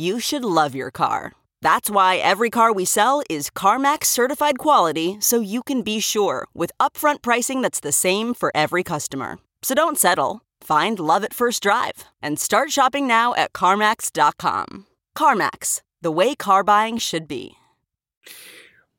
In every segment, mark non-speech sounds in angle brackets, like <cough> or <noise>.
you should love your car. That's why every car we sell is CarMax certified quality so you can be sure with upfront pricing that's the same for every customer. So don't settle. Find love at first drive and start shopping now at CarMax.com. CarMax, the way car buying should be.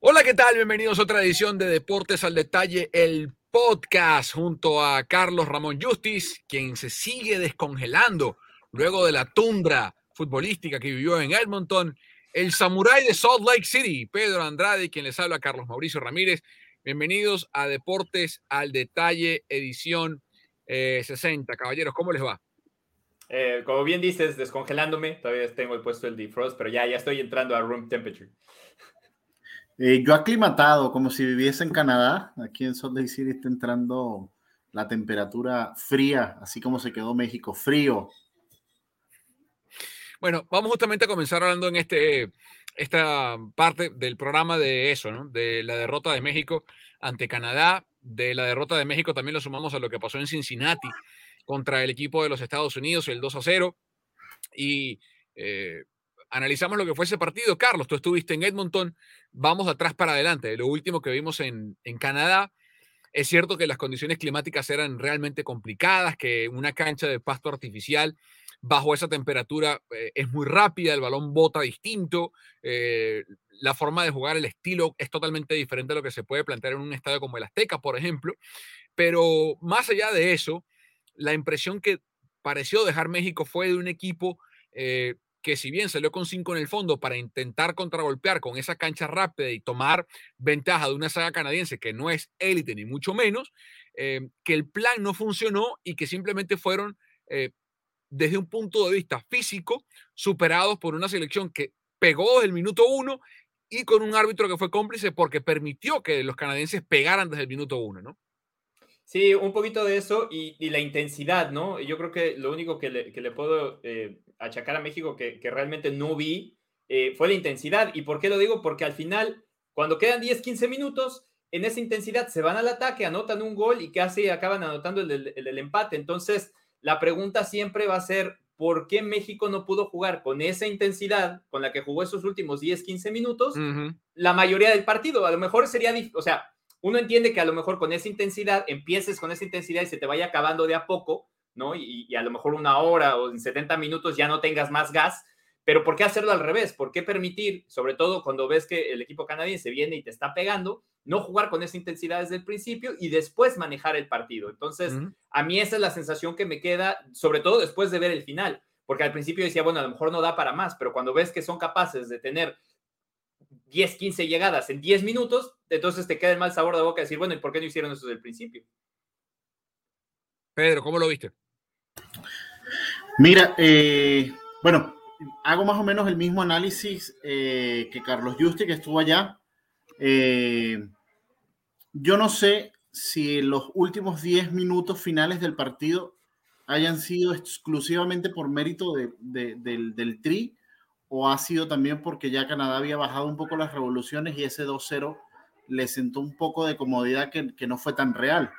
Hola, ¿qué tal? Bienvenidos a otra edición de Deportes al Detalle, el podcast junto a Carlos Ramón Justis, quien se sigue descongelando luego de la tundra futbolística que vivió en Edmonton, el samurái de Salt Lake City, Pedro Andrade, quien les habla, Carlos Mauricio Ramírez. Bienvenidos a Deportes al Detalle, edición 60. Eh, Caballeros, ¿cómo les va? Eh, como bien dices, descongelándome, todavía tengo el puesto el defrost, pero ya, ya estoy entrando a room temperature. Eh, yo aclimatado, como si viviese en Canadá, aquí en Salt Lake City está entrando la temperatura fría, así como se quedó México, frío, bueno, vamos justamente a comenzar hablando en este, esta parte del programa de eso, ¿no? De la derrota de México ante Canadá, de la derrota de México también lo sumamos a lo que pasó en Cincinnati contra el equipo de los Estados Unidos, el 2 a 0. Y eh, analizamos lo que fue ese partido. Carlos, tú estuviste en Edmonton, vamos atrás para adelante. Lo último que vimos en, en Canadá, es cierto que las condiciones climáticas eran realmente complicadas, que una cancha de pasto artificial bajo esa temperatura eh, es muy rápida, el balón bota distinto, eh, la forma de jugar, el estilo es totalmente diferente a lo que se puede plantear en un estadio como el Azteca, por ejemplo. Pero más allá de eso, la impresión que pareció dejar México fue de un equipo eh, que si bien salió con cinco en el fondo para intentar contragolpear con esa cancha rápida y tomar ventaja de una saga canadiense que no es élite ni mucho menos, que el plan no funcionó y que simplemente fueron desde un punto de vista físico, superados por una selección que pegó desde el minuto uno y con un árbitro que fue cómplice porque permitió que los canadienses pegaran desde el minuto uno, ¿no? Sí, un poquito de eso y, la intensidad, ¿no? Yo creo que lo único que le, puedo eh, achacar a México que, realmente no vi eh, fue la intensidad. ¿Y por qué lo digo? Porque al final, cuando quedan 10, 15 minutos, en esa intensidad se van al ataque, anotan un gol y casi acaban anotando el empate. Entonces, la pregunta siempre va a ser, ¿por qué México no pudo jugar con esa intensidad con la que jugó esos últimos 10, 15 minutos la mayoría del partido? A lo mejor sería, o sea, uno entiende que a lo mejor con esa intensidad, empieces con esa intensidad y se te vaya acabando de a poco, ¿no? Y, y a lo mejor una hora o en 70 minutos ya no tengas más gas, pero ¿por qué hacerlo al revés? ¿Por qué permitir, sobre todo cuando ves que el equipo canadiense viene y te está pegando, no jugar con esa intensidad desde el principio y después manejar el partido? Entonces, a mí esa es la sensación que me queda, sobre todo después de ver el final, porque al principio decía, bueno, a lo mejor no da para más, pero cuando ves que son capaces de tener 10, 15 llegadas en 10 minutos, entonces te queda el mal sabor de boca decir, bueno, ¿y por qué no hicieron eso desde el principio? Pedro, ¿cómo lo viste? Mira, eh, bueno, hago más o menos el mismo análisis eh, que Carlos Justi, que estuvo allá. Eh, yo no sé si los últimos 10 minutos finales del partido hayan sido exclusivamente por mérito del, del, tri o ha sido también porque ya Canadá había bajado un poco las revoluciones y ese 2-0 le sentó un poco de comodidad que, que no fue tan real.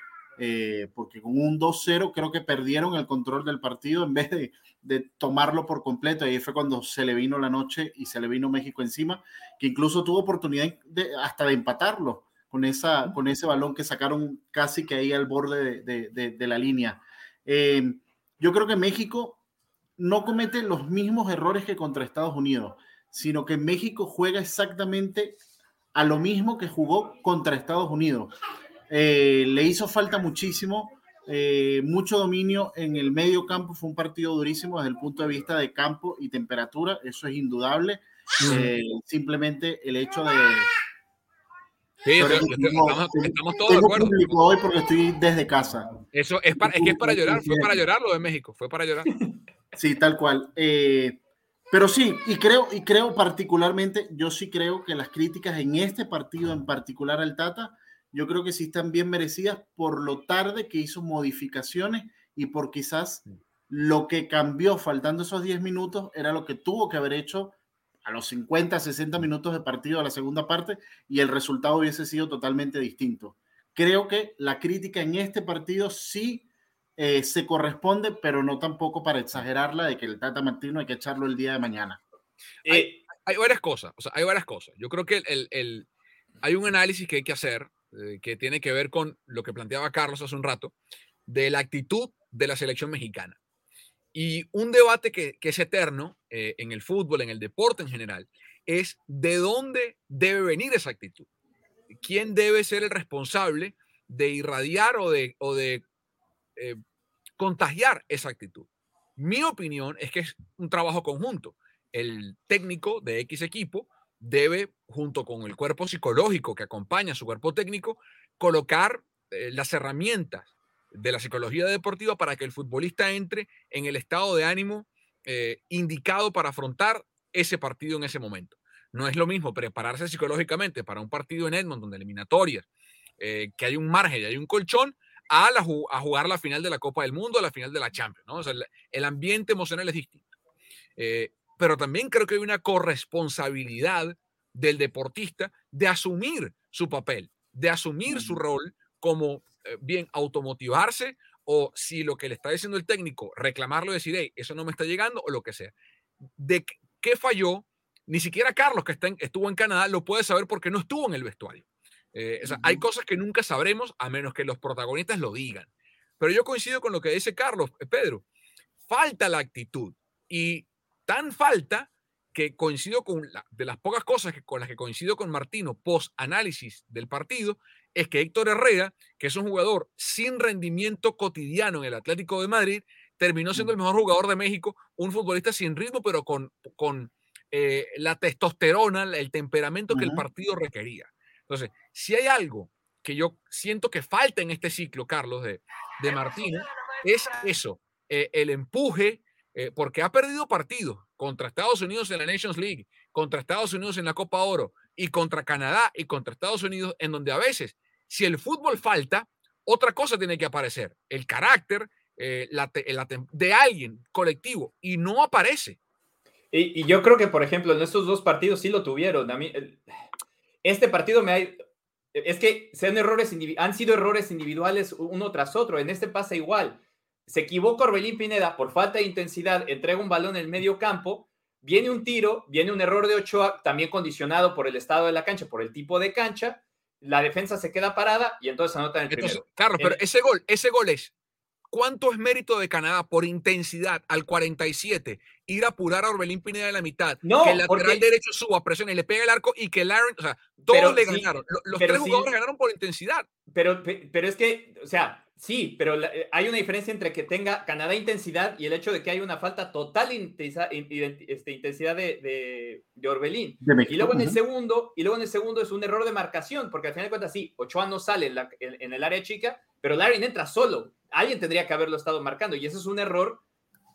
Eh, porque con un 2-0 creo que perdieron el control del partido en vez de, de, tomarlo por completo. Ahí fue cuando se le vino la noche y se le vino México encima, que incluso tuvo oportunidad de, hasta de empatarlo con, esa, con ese balón que sacaron casi que ahí al borde de, de, de la línea. Eh, yo creo que México no comete los mismos errores que contra Estados Unidos, sino que México juega exactamente a lo mismo que jugó contra Estados Unidos. Eh, le hizo falta muchísimo, eh, mucho dominio en el medio campo. Fue un partido durísimo desde el punto de vista de campo y temperatura, eso es indudable. Eh, simplemente el hecho de. Sí, estamos, tengo- estamos todos de acuerdo. hoy porque estoy desde casa. Eso es, para, es que es para llorar, fue para llorar lo de México, fue para llorar. <laughs> Sí, tal cual. Eh, pero sí, y creo, y creo particularmente, yo sí creo que las críticas en este partido en particular al Tata, yo creo que sí están bien merecidas por lo tarde que hizo modificaciones y por quizás lo que cambió faltando esos 10 minutos era lo que tuvo que haber hecho a los 50, 60 minutos de partido de la segunda parte y el resultado hubiese sido totalmente distinto. Creo que la crítica en este partido sí eh, se corresponde, pero no tampoco para exagerarla de que el Tata Martino hay que echarlo el día de mañana. Eh, Hay varias cosas, o sea, hay varias cosas. Yo creo que el, el- el- hay un análisis que hay que hacer eh, que tiene que ver con lo que planteaba Carlos hace un rato, de la actitud de la selección mexicana. Y un debate que, que es eterno eh, en el fútbol, en el deporte en general, es de dónde debe venir esa actitud. ¿Quién debe ser el responsable de irradiar o de, o de eh, contagiar esa actitud? Mi opinión es que es un trabajo conjunto. El técnico de X equipo debe, junto con el cuerpo psicológico que acompaña a su cuerpo técnico, colocar eh, las herramientas de la psicología deportiva para que el futbolista entre en el estado de ánimo eh, indicado para afrontar ese partido en ese momento. No es lo mismo prepararse psicológicamente para un partido en Edmonton de eliminatorias, eh, que hay un margen y hay un colchón, a, jugar la final de la Copa del Mundo, a la final de la Champions. el, ambiente emocional es distinto. Pero también creo que hay una corresponsabilidad del deportista de asumir su papel, de asumir su rol como eh, bien automotivarse o si lo que le está diciendo el técnico, reclamarlo y decir, hey, eso no me está llegando o lo que sea. De qué- falló, ni siquiera Carlos, que está en- estuvo en Canadá, lo puede saber porque no estuvo en el vestuario. Eh, o sea, Hay cosas que nunca sabremos a menos que los protagonistas lo digan. Pero yo coincido con lo que dice Carlos, eh, Pedro. Falta la actitud. Y tan falta que coincido con la- de las pocas cosas que, con las que coincido con Martino post análisis del partido es que Héctor Herrera, que es un jugador sin rendimiento cotidiano en el Atlético de Madrid, terminó siendo el mejor jugador de México, un futbolista sin ritmo, pero con, con eh, la testosterona, el temperamento que el partido requería. Entonces, si hay algo que yo siento que falta en este ciclo, Carlos, de, de Martino, es eso, eh, el empuje, eh, porque ha perdido partidos contra Estados Unidos en la Nations League, contra Estados Unidos en la Copa Oro y contra Canadá y contra Estados Unidos, en donde a veces, si el fútbol falta, otra cosa tiene que aparecer, el carácter eh, la te- la tem- de alguien colectivo, y no aparece. Y, y yo creo que, por ejemplo, en estos dos partidos sí lo tuvieron. A mí, este partido me ha... Es que sean errores han sido errores individuales uno tras otro. En este pasa igual. Se equivoca Orbelín Pineda por falta de intensidad, entrega un balón en el medio campo, viene un tiro, viene un error de Ochoa, también condicionado por el estado de la cancha, por el tipo de cancha. La defensa se queda parada y entonces anotan el Entonces, primero. Carlos, En- pero ese gol, ese gol es, ¿cuánto es mérito de Canadá por intensidad al 47? Ir a apurar a Orbelín Pineda de la mitad, No, que el lateral porque- derecho suba, presione y le pegue el arco y que Laren, o sea, todos Pero le sí, ganaron. Lo- Los tres sí. jugadores ganaron por intensidad. Pero, pe- pero es que, o sea, sí, pero la- eh, hay una diferencia entre que tenga Canadá intensidad y el hecho de que hay una falta total intensa- este, intensidad de, de, de Orbelín. De. Y luego en el segundo, y luego en el segundo es un error de marcación, porque al final de cuentas sí, Ochoa no sale en, la- en- en el área chica, pero Larin entra solo. Alguien tendría que haberlo estado marcando y ese es un error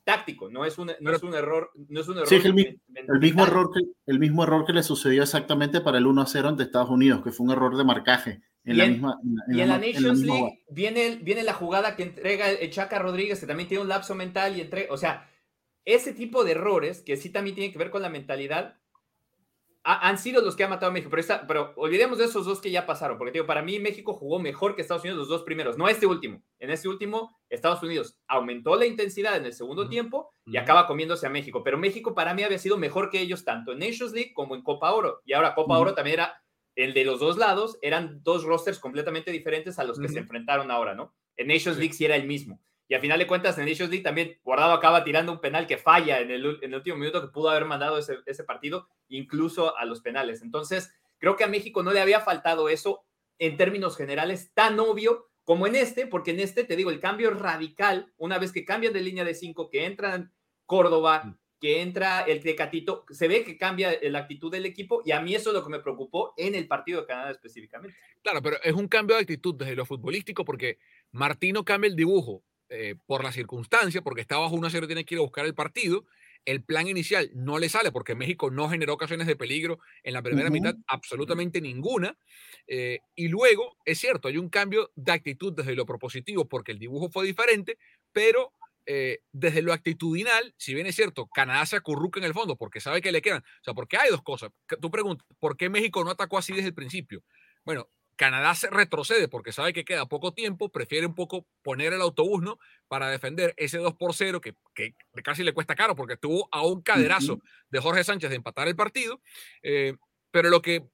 táctico, no es un, no Pero- es un error, no es un error. Sí, es el, mismo error que, el mismo error que le sucedió exactamente para el 1 a 0 ante Estados Unidos, que fue un error de marcaje en Y la en- misma. en la- Y en la en la Nations misma League viene, viene la jugada que entrega el Chaca Rodríguez, que también tiene un lapso mental y entrega. O sea, ese tipo de errores, que sí también tienen que ver con la mentalidad, han sido los que han matado a México. Pero, pero olvidemos de esos dos que ya pasaron, porque digo, para mí México jugó mejor que Estados Unidos los dos primeros, no este último. En este último, Estados Unidos aumentó la intensidad en el segundo tiempo y acaba comiéndose a México. Pero México para mí había sido mejor que ellos tanto en Nations League como en Copa Oro. Y ahora Copa Oro también era el de los dos lados, eran dos rosters completamente diferentes a los que se enfrentaron ahora, ¿no? En Nations League sí era el mismo. Y a final de cuentas, en Nations League también Guardado acaba tirando un penal que falla en el, en el último minuto que pudo haber mandado ese, ese, partido, incluso a los penales. Entonces, creo que a México no le había faltado eso en términos generales tan obvio como en este, porque en este, te digo, el cambio radical, una vez que cambian de línea de cinco, que entran Córdoba, mm. Que entra el Tecatito, se ve que cambia la actitud del equipo y a mí eso es lo que me preocupó en el partido de Canadá específicamente. Claro, pero es un cambio de actitud desde lo futbolístico porque Martino cambia el dibujo eh, por la circunstancia, porque está bajo una 0 tiene que ir a buscar el partido. El plan inicial no le sale porque México no generó ocasiones de peligro en la primera mitad, absolutamente ninguna. Eh, y luego, es cierto, hay un cambio de actitud desde lo propositivo porque el dibujo fue diferente, pero eh, desde lo actitudinal, si bien es cierto, Canadá se acurruca en el fondo porque sabe que le quedan. O sea, porque hay dos cosas. Tú preguntas, ¿por qué México no atacó así desde el principio? Bueno, Canadá se retrocede porque sabe que queda poco tiempo, prefiere un poco poner el autobús, ¿no? Para defender ese 2 por 0 que, que casi le cuesta caro porque estuvo a un caderazo de Jorge Sánchez de empatar el partido. Eh, pero lo que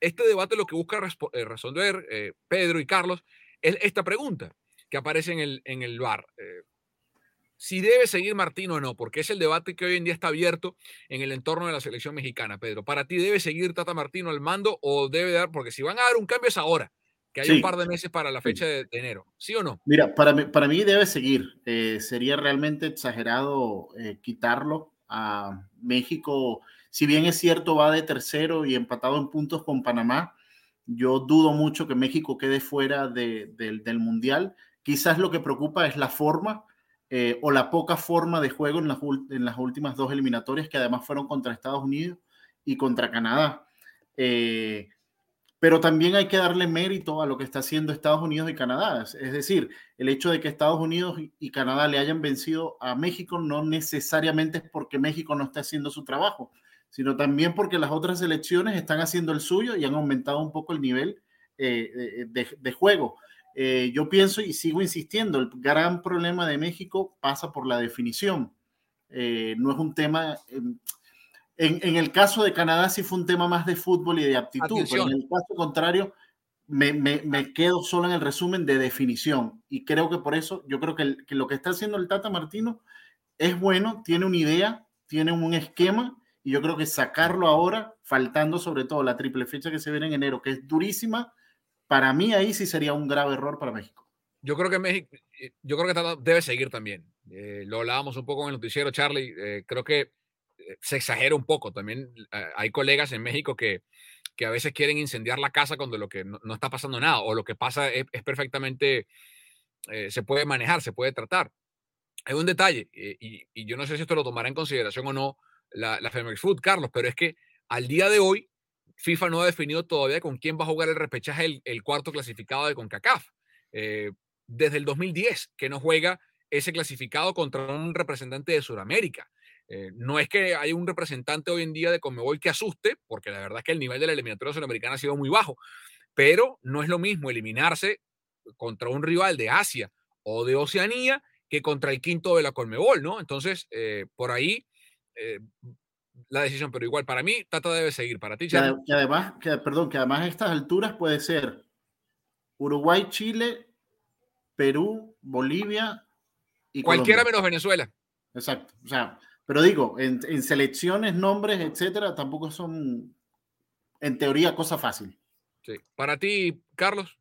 este debate lo que busca eh, resolver eh, Pedro y Carlos es esta pregunta que aparece en el, en el bar si debe seguir Martino o no, porque es el debate que hoy en día está abierto en el entorno de la selección mexicana, Pedro. ¿Para ti debe seguir Tata Martino al mando o debe dar, porque si van a dar un cambio es ahora, que hay un par de meses para la fecha de, enero, ¿sí o no? Mira, para mí, para mí debe seguir. Eh, sería realmente exagerado eh, quitarlo a México. Si bien es cierto, va de tercero y empatado en puntos con Panamá, yo dudo mucho que México quede fuera del Mundial. Quizás lo que preocupa es la forma eh, o la poca forma de juego en las, últimas dos eliminatorias, que además fueron contra Estados Unidos y contra Canadá. Eh, pero también hay que darle mérito a lo que está haciendo Estados Unidos y Canadá. Es decir, el hecho de que Estados Unidos y Canadá le hayan vencido a México no necesariamente es porque México no está haciendo su trabajo, sino también porque las otras selecciones están haciendo el suyo y han aumentado un poco el nivel eh, de, juego. Eh, yo pienso y sigo insistiendo, el gran problema de México pasa por la definición. Eh, no es un tema, en, en, el caso de Canadá sí fue un tema más de fútbol y de aptitud, pero en el caso contrario me, me, me, quedo solo en el resumen de definición. Y creo que por eso, yo creo que, que lo que está haciendo el Tata Martino es bueno, tiene una idea, tiene un esquema y yo creo que sacarlo ahora, faltando sobre todo la triple fecha que se viene en enero, que es durísima, para mí ahí sí sería un grave error para México. Yo creo que México, eh, yo creo que debe seguir también. Eh, lo hablábamos un poco en el noticiero, Charlie. Eh, creo que se exagera un poco. También hay colegas en México que, que a veces quieren incendiar la casa cuando lo que no, está pasando nada o lo que pasa es, perfectamente, se puede manejar, se puede tratar. Hay un detalle, y, yo no sé si esto lo tomará en consideración o no la, la Femex Food, Carlos, pero es que al día de hoy FIFA no ha definido todavía con quién va a jugar el repechaje el, cuarto clasificado de CONCACAF. Eh, desde el 2010 que no juega ese clasificado contra un representante de Sudamérica. Eh, no es que haya un representante hoy en día de Conmebol que asuste, porque la verdad es que el nivel de la eliminatoria sudamericana ha sido muy bajo, pero no es lo mismo eliminarse contra un rival de Asia o de Oceanía que contra el quinto de la Conmebol, ¿no? Entonces, eh, por ahí la decisión, pero igual para mí Tata debe seguir. Para ti, que, además, que, perdón, que además a estas alturas puede ser Uruguay, Chile, Perú, Bolivia y cualquiera menos Venezuela. Exacto. O sea, pero digo, en, selecciones, nombres, etcétera, tampoco son, en teoría, cosa fácil. Sí. Para ti, Carlos.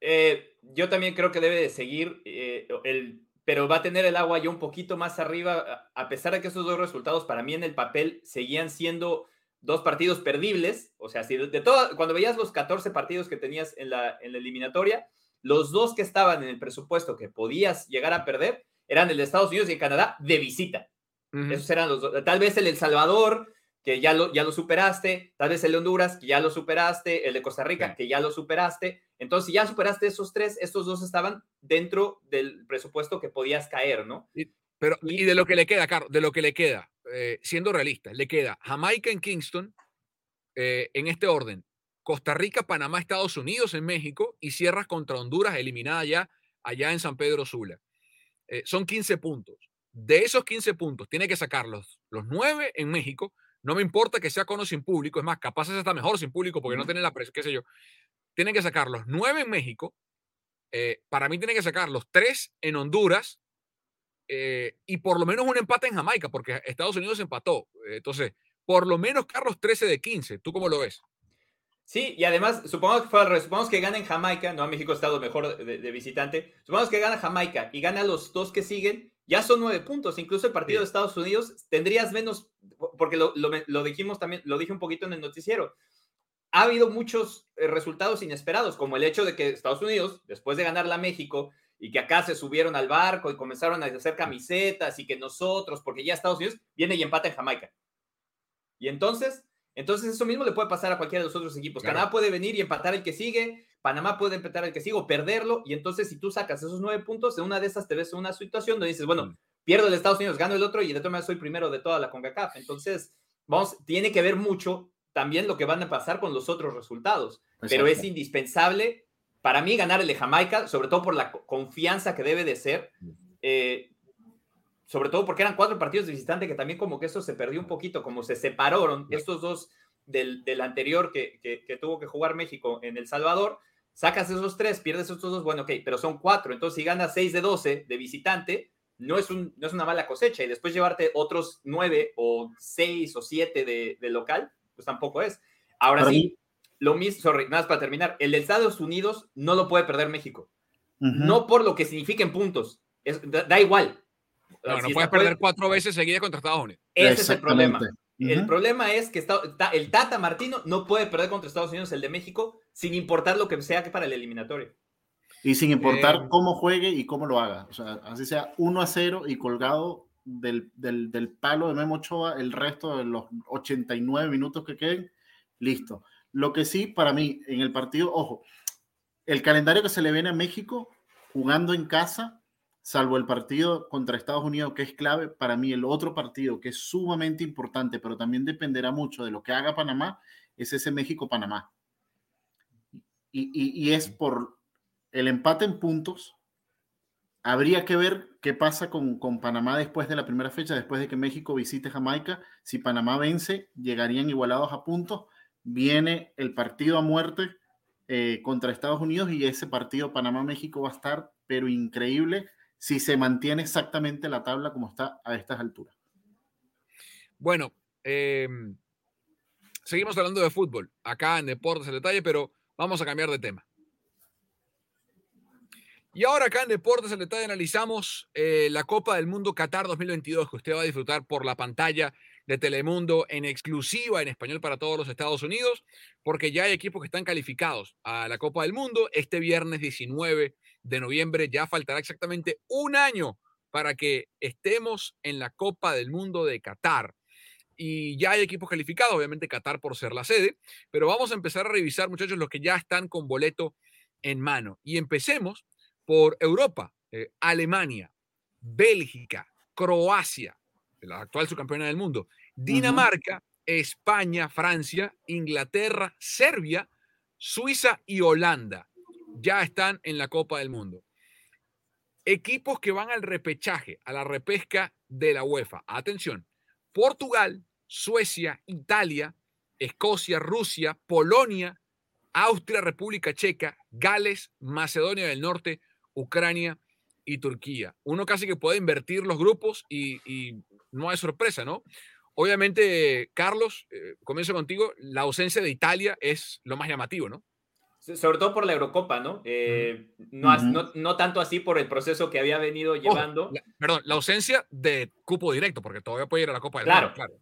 Eh, yo también creo que debe de seguir eh, el pero va a tener el agua ya un poquito más arriba, a pesar de que esos dos resultados para mí en el papel seguían siendo dos partidos perdibles, o sea, si de, todo, cuando veías los 14 partidos que tenías en la, en la eliminatoria, los dos que estaban en el presupuesto que podías llegar a perder eran el de Estados Unidos y el Canadá de visita. Esos eran los dos. Tal vez el El Salvador, que ya lo, ya lo superaste, tal vez el de Honduras, que ya lo superaste, el de Costa Rica, que ya lo superaste. Entonces, si ya superaste esos tres, estos dos estaban dentro del presupuesto que podías caer, ¿no? Pero, y de lo que le queda, Carlos, de lo que le queda, eh, siendo realista, le queda Jamaica en Kingston, eh, en este orden, Costa Rica, Panamá, Estados Unidos en México y cierras contra Honduras, eliminada ya allá en San Pedro Sula. Eh, son 15 puntos. De esos 15 puntos, tiene que sacarlos los 9 en México. No me importa que sea con o sin público, es más, capaz es hasta mejor sin público porque no tiene la presión, qué sé yo. Tienen que sacar los 9 en México. para mí tienen que sacar los 3 en Honduras eh, y por lo menos un empate en Jamaica, porque Estados Unidos empató. Entonces, por lo menos Carlos 13 de 15. ¿Tú cómo lo ves? Sí, y además, supongamos que fue. Supongamos que gana en Jamaica, no, México ha estado mejor de, visitante. Supongamos que gana Jamaica y gana los dos que siguen, ya son nueve puntos. Incluso el partido de Estados Unidos tendrías menos, porque lo, lo, dijimos también, lo dije un poquito en el noticiero. Ha habido muchos eh, resultados inesperados, como el hecho de que Estados Unidos, después de ganarla a México, y que acá se subieron al barco y comenzaron a hacer camisetas y que nosotros, porque ya Estados Unidos viene y empata en Jamaica. Y entonces, entonces eso mismo le puede pasar a cualquiera de los otros equipos. Canadá puede venir y empatar el que sigue, Panamá puede empatar el que sigue o perderlo, y entonces si tú sacas esos nueve puntos, en una de esas te ves en una situación donde dices, bueno, mm. Pierdo el Estados Unidos, gano el otro y de todas maneras soy primero de toda la CONCACAF. Entonces, vamos, tiene que ver mucho también lo que van a pasar con los otros resultados, pero es indispensable para mí ganar el de Jamaica, sobre todo por la confianza que debe de ser, eh, sobre todo porque eran cuatro partidos de visitante que también como que eso se perdió un poquito, como se separaron estos dos del, anterior que, tuvo que jugar México en El Salvador, sacas esos tres, pierdes estos dos, bueno, ok, pero son cuatro, entonces si ganas seis de doce de visitante, no es, un, no es una mala cosecha y después llevarte otros nueve o seis o siete de, local, pues tampoco es. Ahora sí, lo mismo, sorry, nada más para terminar, el de Estados Unidos no lo puede perder México. No por lo que significan puntos, da, igual. No, no puedes perder cuatro veces seguidas contra Estados Unidos. Ese es el problema. El problema es que está, el Tata Martino no puede perder contra Estados Unidos el de México sin importar lo que sea que para el eliminatorio. Y sin importar eh, cómo juegue y cómo lo haga. O sea, así sea 1 a 0 y colgado del, del, del palo de Memo Ochoa el resto de los 89 minutos que queden, listo. Lo que sí, para mí, en el partido, ojo, el calendario que se le viene a México jugando en casa, salvo el partido contra Estados Unidos, que es clave, para mí el otro partido que es sumamente importante, pero también dependerá mucho de lo que haga Panamá, es ese México-Panamá. Y, es por el empate en puntos. Habría que ver qué pasa con, con Panamá después de la primera fecha, después de que México visite Jamaica. Si Panamá vence, llegarían igualados a puntos viene el partido a muerte eh, contra Estados Unidos y ese partido Panamá-México va a estar, pero increíble, si se mantiene exactamente la tabla como está a estas alturas. Bueno, em, seguimos hablando de fútbol acá en Deportes el Detalle, pero vamos a cambiar de tema. Y ahora acá en Deportes el Detalle analizamos eh, la Copa del Mundo Qatar 2022 que usted va a disfrutar por la pantalla de Telemundo en exclusiva en español para todos los Estados Unidos, porque ya hay equipos que están calificados a la Copa del Mundo. Este viernes 19 de noviembre ya faltará exactamente un año para que estemos en la Copa del Mundo de Qatar. Y ya hay equipos calificados, obviamente Qatar por ser la sede, pero vamos a empezar a revisar, muchachos, los que ya están con boleto en mano. Y empecemos por Europa, eh, Alemania, Bélgica, Croacia, la actual subcampeona del mundo, Dinamarca, España, Francia, Inglaterra, Serbia, Suiza y Holanda ya están en la Copa del Mundo. Equipos que van al repechaje, a la repesca de la UEFA. Atención, Portugal, Suecia, Italia, Escocia, Rusia, Polonia, Austria, República Checa, Gales, Macedonia del Norte, Ucrania y Turquía. Uno casi que puede invertir los grupos y, no hay sorpresa, ¿no? Obviamente, Carlos, eh, comienzo contigo, la ausencia de Italia es lo más llamativo, ¿no? Sobre todo por la Eurocopa, ¿no? Eh, no, no, tanto así por el proceso que había venido llevando. perdón, la ausencia de cupo directo, porque todavía puede ir a la Copa del claro, Claro,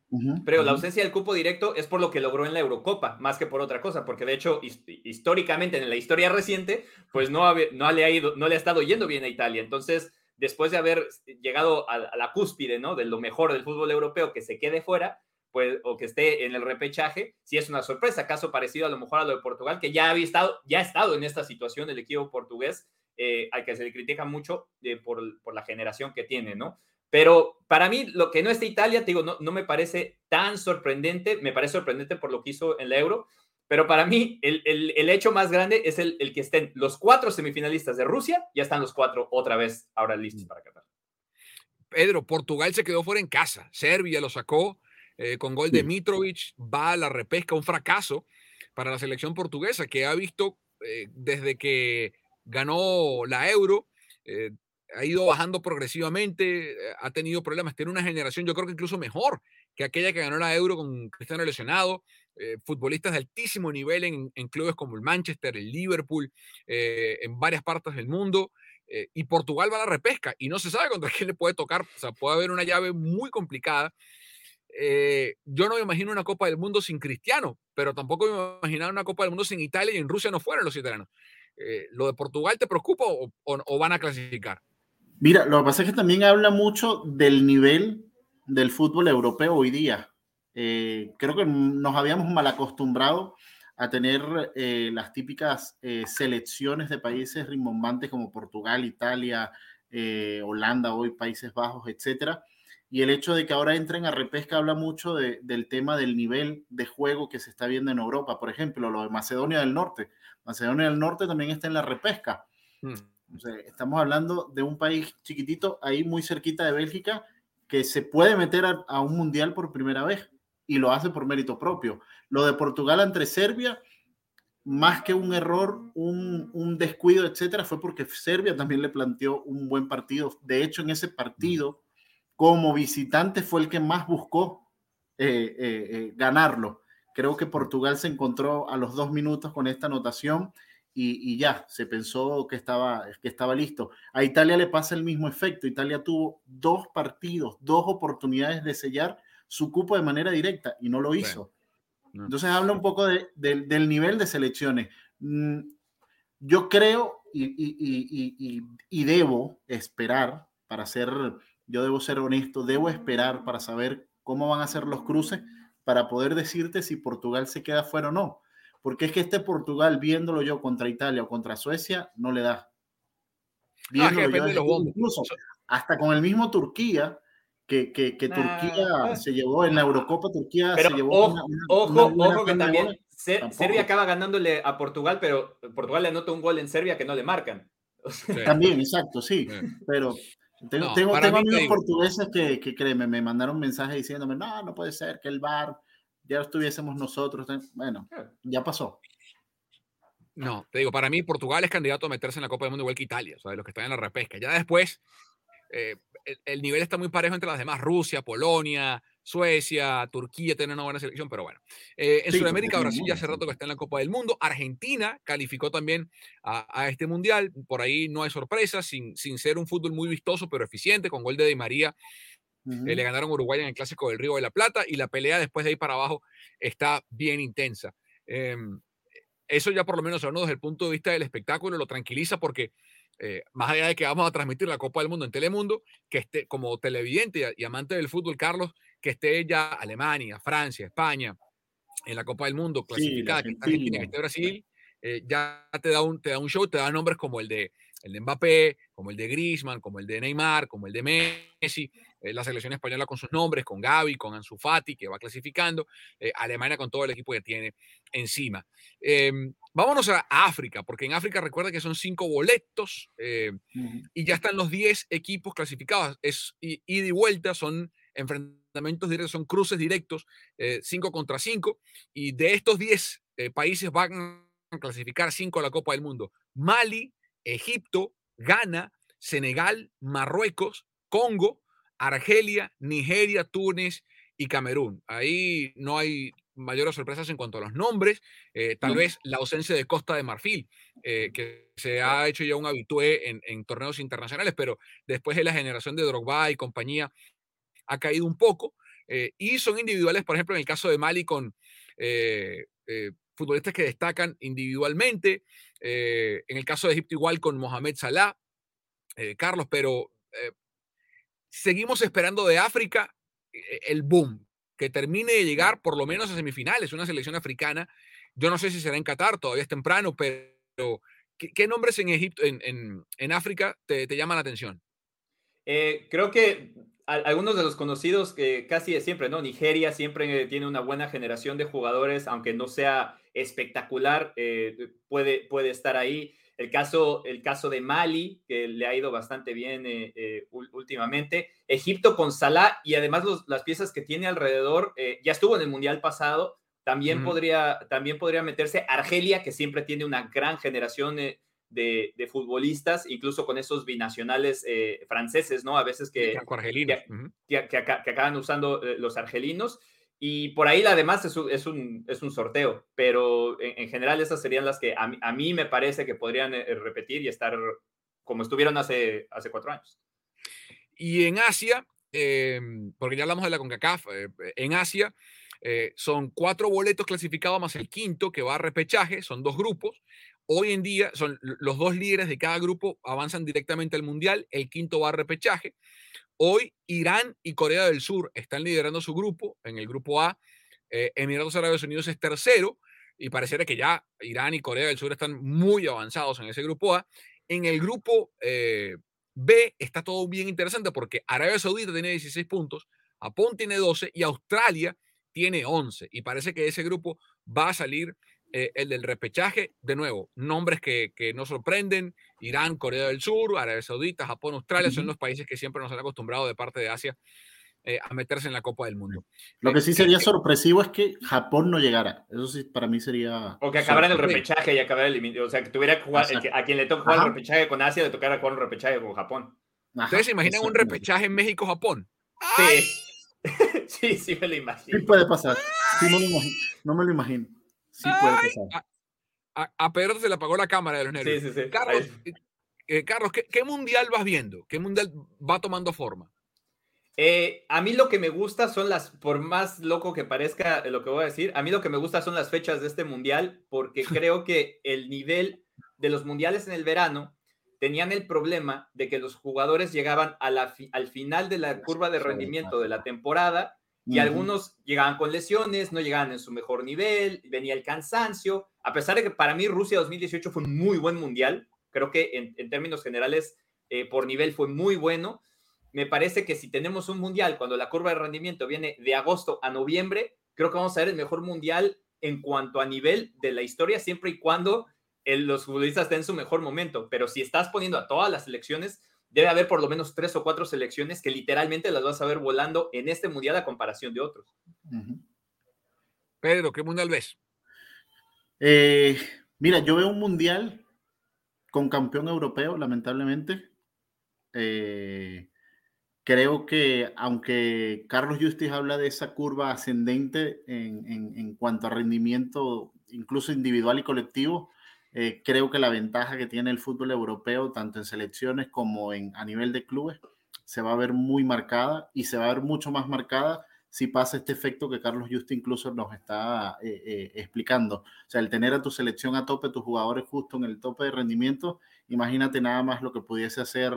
Pero la ausencia del cupo directo es por lo que logró en la Eurocopa, más que por otra cosa, porque de hecho, históricamente, en la historia reciente, pues no, no, le ha ido, no le ha estado yendo bien a Italia. Entonces, después de haber llegado a, la cúspide, ¿no? De lo mejor del fútbol europeo, que se quede fuera, pues, o que esté en el repechaje, si es una sorpresa, caso parecido a lo mejor a lo de Portugal, que ya había estado, ya ha estado en esta situación el equipo portugués, eh, al que se le critica mucho eh, por, la generación que tiene, ¿no? Pero para mí, lo que no está Italia, te digo, no, no me parece tan sorprendente, me parece sorprendente por lo que hizo en la Euro, pero para mí el, el, hecho más grande es el, el, que estén los cuatro semifinalistas de Rusia, ya están los cuatro otra vez ahora listos para Qatar. Pedro, Portugal se quedó fuera en casa, Serbia lo sacó eh, con gol de Mitrovic, va a la repesca, un fracaso para la selección portuguesa que ha visto eh, desde que ganó la Euro, eh, ha ido bajando progresivamente, ha tenido problemas, tiene una generación yo creo que incluso mejor que aquella que ganó la Euro con Cristiano lesionado, futbolistas de altísimo nivel en, en, clubes como el Manchester, el Liverpool, en varias partes del mundo. y Portugal va a la repesca y no se sabe contra <laughs> quién le puede tocar. O sea, puede haber una llave muy complicada eh, yo no me imagino una Copa del Mundo sin Cristiano, pero tampoco me imagino una Copa del Mundo sin Italia y en Rusia no fueron los italianos. Eh, ¿Lo de Portugal te preocupa o, van a clasificar? Mira, lo que pasa es que también habla mucho del nivel del fútbol europeo hoy día. Eh, creo que nos habíamos mal acostumbrado a tener las típicas selecciones de países rimbombantes como Portugal, Italia, Holanda, hoy Países Bajos, etcétera y el hecho de que ahora entren a repesca habla mucho del tema del nivel de juego que se está viendo en Europa. Por ejemplo, lo de Macedonia del Norte. Macedonia del Norte también está en la repesca. Hmm. estamos hablando de un país chiquitito, ahí muy cerquita de Bélgica, que se puede meter a, un mundial por primera vez y lo hace por mérito propio. Lo de Portugal entre Serbia, más que un error, un, un descuido, etcétera, fue porque Serbia también le planteó un buen partido. De hecho, en ese partido como visitante fue el que más buscó eh, eh, eh, ganarlo. Creo que Portugal se encontró a los dos minutos con esta anotación y, ya, se pensó que estaba, que estaba listo. A Italia le pasa el mismo efecto. Italia tuvo dos partidos, dos oportunidades de sellar su cupo de manera directa y no lo hizo. Entonces habla un poco del nivel de selecciones. Mm, yo creo y, y debo esperar para ser yo debo ser honesto, debo esperar para saber cómo van a ser los cruces para poder decirte si Portugal se queda fuera o no. Porque es que este Portugal, viéndolo yo contra Italia o contra Suecia, no le da. Viéndolo yo, incluso hasta con el mismo Turquía, que, que, Turquía ah. se llevó en la Eurocopa, Turquía se llevó ojo, ojo, ojo que también Serbia acaba ganándole a Portugal, pero Portugal le anota un gol en Serbia que no le marcan. <laughs> También, exacto, sí. Pero tengo, tengo, amigos portugueses que, que créeme, me mandaron mensajes diciéndome, no, no puede ser que el bar ya estuviésemos nosotros. Bueno, ya pasó. No, te digo, para mí Portugal es candidato a meterse en la Copa del Mundo igual que Italia, o sea, los que están en la repesca. Ya después, eh, el, nivel está muy parejo entre las demás, Rusia, Polonia, Suecia, Turquía tienen una buena selección, pero bueno. Eh, en Sudamérica, Brasil ya hace rato que está en la Copa del Mundo. Argentina calificó también a, este mundial. Por ahí no hay sorpresa, sin, sin, ser un fútbol muy vistoso, pero eficiente, con gol de Di María. Eh, le ganaron Uruguay en el clásico del Río de la Plata y la pelea después de ahí para abajo está bien intensa. Em, eso ya por lo menos, hablando desde el punto de vista del espectáculo, lo tranquiliza porque eh, más allá de que vamos a transmitir la Copa del Mundo en Telemundo, que esté como televidente y amante del fútbol, Carlos, que esté ya Alemania, Francia, España en la Copa del Mundo clasificada, que está Argentina, que esté Brasil, eh, ya te da, un, te da un show, te da nombres como el de, el de Mbappé, como el de Griezmann, como el de Neymar, como el de Messi, eh, la selección española con sus nombres, con Gaby, con Ansu Fati, que va clasificando, eh, Alemania con todo el equipo que tiene encima. Em, vámonos a África, porque en África recuerda que son cinco boletos y ya están los diez equipos clasificados. Es ida y vuelta, son enfrentamientos directos, son cruces directos, 5 contra 5, y de estos 10 países van a clasificar 5 a la Copa del Mundo. Mali, Egipto, Ghana, Senegal, Marruecos, Congo, Argelia, Nigeria, Túnez y Camerún. Ahí no hay mayores sorpresas en cuanto a los nombres, eh, tal vez la ausencia de Costa de Marfil, eh, que se ha hecho ya un habitué en, en, torneos internacionales, pero después de la generación de Drogba y compañía, ha caído un poco. Eh, y son individuales, por ejemplo, en el caso de Mali, con eh, eh, futbolistas que destacan individualmente. en el caso de Egipto, igual con Mohamed Salah, Carlos, pero seguimos esperando de África el boom, que termine de llegar por lo menos a semifinales, una selección africana. Yo no sé si será en Qatar, todavía es temprano, pero ¿qué, nombres en Egipto, en, en, África te, te llaman la atención? creo que algunos de los conocidos que casi de siempre, ¿no? Nigeria siempre tiene una buena generación de jugadores, aunque no sea espectacular, eh, puede, puede estar ahí. El caso, el caso de Mali, que le ha ido bastante bien eh, eh, últimamente. Egipto con Salah y además las piezas que tiene alrededor, ya estuvo en el Mundial pasado, también, podría, también podría meterse. Argelia, que siempre tiene una gran generación de, futbolistas, incluso con esos binacionales eh, franceses, ¿no? A veces que, que, que, acaban usando eh, los argelinos. Y por ahí además es un, es un, es un sorteo, pero en, general esas serían las que a, mí me parece que podrían eh, repetir y estar como estuvieron hace, hace cuatro años. Y en Asia, porque ya hablamos de la CONCACAF, en Asia son cuatro boletos clasificados más el quinto que va a repechaje, son dos grupos. Hoy en día son los dos líderes de cada grupo avanzan directamente al Mundial, el quinto va a repechaje. Hoy Irán y Corea del Sur están liderando su grupo, en el grupo A, eh, Emiratos Árabes Unidos es tercero y pareciera que ya Irán y Corea del Sur están muy avanzados en ese grupo A. En el grupo eh, B está todo bien interesante porque Arabia Saudita tiene 16 puntos, Japón tiene 12 y Australia tiene 11 y parece que ese grupo va a salir eh, el del repechaje, de nuevo, nombres que, que nos sorprenden, Irán, Corea del Sur, Arabia Saudita, Japón, Australia, son los países que siempre nos han acostumbrado de parte de Asia eh, a meterse en la Copa del Mundo. Lo que sí eh, sería sorpresivo es que Japón no llegara. Eso sí, para mí sería. O que acabara en el repechaje y acabara el. O sea, que tuviera que jugar. a quien le toca jugar el repechaje con Asia, le tocara jugar un repechaje con Japón. ¿Ustedes se imaginan un repechaje en México-Japón? Sí. <laughs> sí, sí me lo imagino. Sí puede pasar. Sí, no, no me lo imagino. Sí puede pasar. A, Pedro se le apagó la cámara de los nervios. Sí, sí, sí. Carlos, eh, eh, Carlos ¿qué, mundial vas viendo? ¿Qué mundial va tomando forma? Eh, a mí lo que me gusta son las, por más loco que parezca lo que voy a decir, a mí lo que me gusta son las fechas de este mundial, porque <laughs> creo que el nivel de los mundiales en el verano tenían el problema de que los jugadores llegaban a la al final de la curva de rendimiento de la temporada y algunos llegaban con lesiones, no llegaban en su mejor nivel, venía el cansancio, a pesar de que para mí Rusia 2018 fue un muy buen mundial, creo que en, términos generales eh, por nivel fue muy bueno, me parece que si tenemos un mundial cuando la curva de rendimiento viene de agosto a noviembre, creo que vamos a ver el mejor mundial en cuanto a nivel de la historia, siempre y cuando los futbolistas estén en su mejor momento, pero si estás poniendo a todas las selecciones, debe haber por lo menos tres o cuatro selecciones que literalmente las vas a ver volando en este mundial a comparación de otros. Pedro, ¿qué mundial ves? Eh, mira, yo veo un mundial con campeón europeo, lamentablemente. Eh, creo que aunque Carlos Justis habla de esa curva ascendente en, cuanto a rendimiento, incluso individual y colectivo, eh, creo que la ventaja que tiene el fútbol europeo, tanto en selecciones como en, a nivel de clubes, se va a ver muy marcada y se va a ver mucho más marcada si pasa este efecto que Carlos Justo incluso nos está eh, eh, explicando. O sea, el tener a tu selección a tope, tus jugadores justo en el tope de rendimiento, imagínate nada más lo que pudiese hacer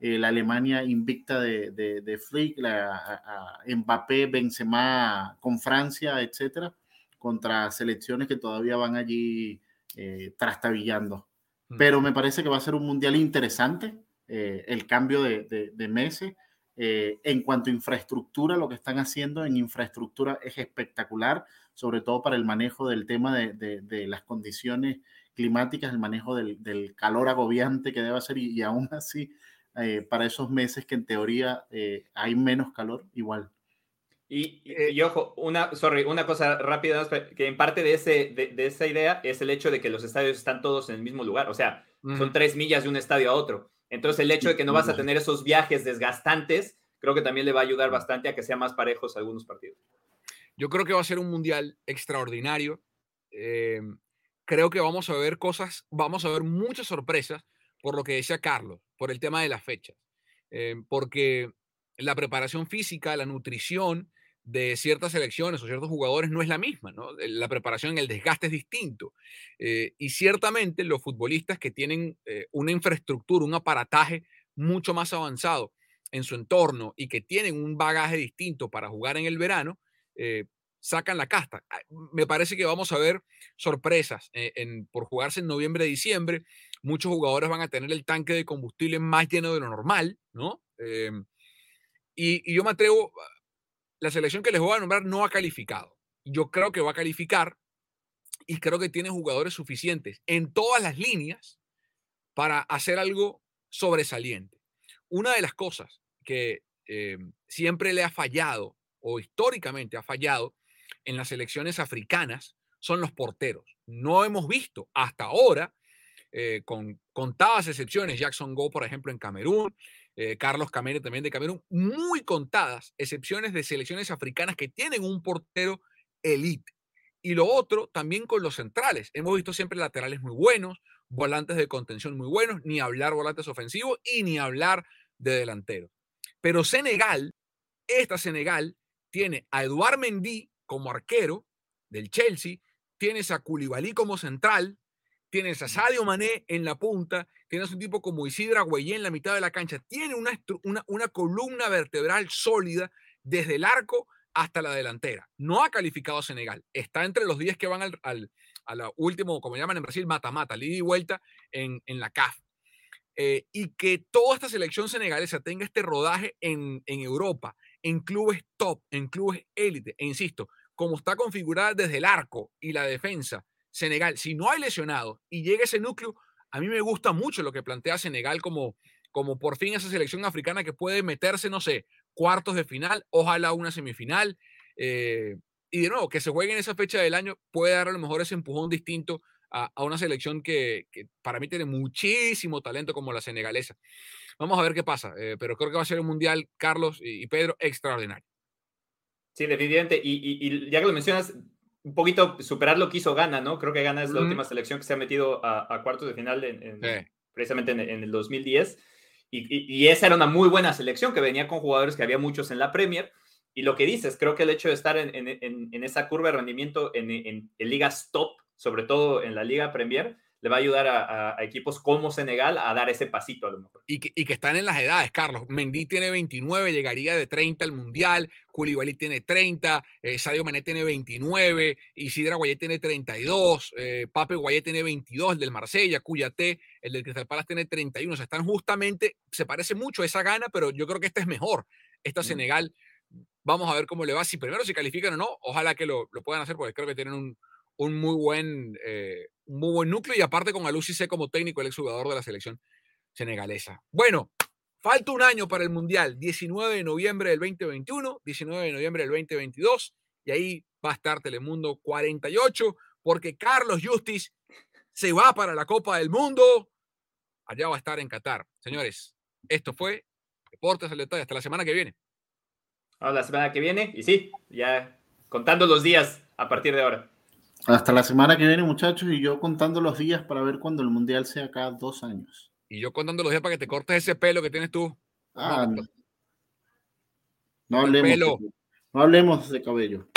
la Alemania invicta de, de, Flick, la, Mbappé, Benzema con Francia, etcétera, contra selecciones que todavía van allí eh, trastabillando. Pero me parece que va a ser un mundial interesante, eh, el cambio de, de, meses. Eh, en cuanto a infraestructura, lo que están haciendo en infraestructura es espectacular, sobre todo para el manejo del tema de, las condiciones climáticas, el manejo del, calor agobiante que debe ser y, y aún así, para esos meses que en teoría hay menos calor, igual eh, y, ojo, una, sorry, una cosa rápida, que en parte de, ese, de, esa idea es el hecho de que los estadios están todos en el mismo lugar, o sea, son tres millas de un estadio a otro. Entonces, el hecho de que no vas a tener esos viajes desgastantes, creo que también le va a ayudar bastante a que sean más parejos algunos partidos. Yo creo que va a ser un mundial extraordinario. Eh, creo que vamos a ver cosas, vamos a ver muchas sorpresas por lo que decía Carlos, por el tema de las fechas. Eh, porque la preparación física, la nutrición, de ciertas selecciones o ciertos jugadores no es la misma, ¿no? La preparación, el desgaste es distinto. Eh, y ciertamente los futbolistas que tienen eh, una infraestructura, un aparataje mucho más avanzado en su entorno y que tienen un bagaje distinto para jugar en el verano, eh, sacan la casta. Ah, me parece que vamos a ver sorpresas por jugarse en noviembre, diciembre. Muchos jugadores van a tener el tanque de combustible más lleno de lo normal, ¿no? Y, yo me atrevo, la selección que les voy a nombrar no ha calificado. Yo creo que va a calificar y creo que tiene jugadores suficientes en todas las líneas para hacer algo sobresaliente. Una de las cosas que eh, siempre le ha fallado o históricamente ha fallado en las selecciones africanas son los porteros. No hemos visto hasta ahora, eh, con contadas excepciones, Jackson Go, por ejemplo, en Camerún, eh, Carlos Camene también de Camerún, muy contadas excepciones de selecciones africanas que tienen un portero elite. Y lo otro, también con los centrales. Hemos visto siempre laterales muy buenos, volantes de contención muy buenos, ni hablar volantes ofensivos y ni hablar de delanteros. Pero Senegal, esta Senegal, tiene a Eduard Mendy como arquero del Chelsea, tienes a Koulibaly como central, tienes a Sadio Mané en la punta, tienes un tipo como Isidra Güeyé en la mitad de la cancha, tiene una, una, columna vertebral sólida desde el arco hasta la delantera. No ha calificado a Senegal, está entre los 10 que van al, al, a último, como llaman en Brasil, mata-mata, ida y vuelta en, en la CAF. Eh, y que toda esta selección senegalesa tenga este rodaje en, en Europa, en clubes top, en clubes élite, e insisto, como está configurada desde el arco y la defensa, Senegal, si no hay lesionados y llega ese núcleo, a mí me gusta mucho lo que plantea Senegal como, como por fin esa selección africana que puede meterse, no sé, cuartos de final, ojalá una semifinal. Eh, y de nuevo, que se juegue en esa fecha del año puede dar a lo mejor ese empujón distinto a, una selección que, para mí tiene muchísimo talento como la senegalesa. Vamos a ver qué pasa, eh, pero creo que va a ser un mundial, Carlos y, Pedro, extraordinario. Sí, definitivamente. Y, y, ya que lo mencionas, un poquito superar lo que hizo Ghana, ¿no? Creo que Ghana es la última selección que se ha metido a, cuartos de final en, precisamente en, el 2010. Y, y, esa era una muy buena selección que venía con jugadores que había muchos en la Premier. Y lo que dices, creo que el hecho de estar en, esa curva de rendimiento en, ligas top, sobre todo en la Liga Premier, le va a ayudar a, equipos como Senegal a dar ese pasito a lo mejor. Y que, y que, están en las edades, Carlos. Mendy tiene 29, llegaría de 30 al Mundial. Koulibaly tiene 30, eh, Sadio Mané tiene 29, Isidra Guayé tiene 32, eh, Pape Guayé tiene 22, el del Marsella, Cuyate, el del Crystal Palace tiene 31. O sea, están justamente, se parece mucho a esa gana, pero yo creo que esta es mejor. Esta Senegal, vamos a ver cómo le va. Si primero se califican o no, ojalá que lo, lo puedan hacer, porque creo que tienen un, un muy buen, eh, muy buen núcleo y aparte con Alusi C como técnico, el exjugador de la selección senegalesa. Bueno, falta un año para el Mundial, 19 de noviembre del 2021, 19 de noviembre del 2022, y ahí va a estar Telemundo 48, porque Carlos Justis se va para la Copa del Mundo. Allá va a estar en Qatar. Señores, esto fue Deportes al Detalle. Hasta la semana que viene. Hasta la semana que viene, y sí, ya contando los días a partir de ahora. Hasta la semana que viene, muchachos, y yo contando los días para ver cuando el mundial sea cada dos años. Y yo contando los días para que te cortes ese pelo que tienes tú. Ah, no. hablemos, no hablemos de cabello.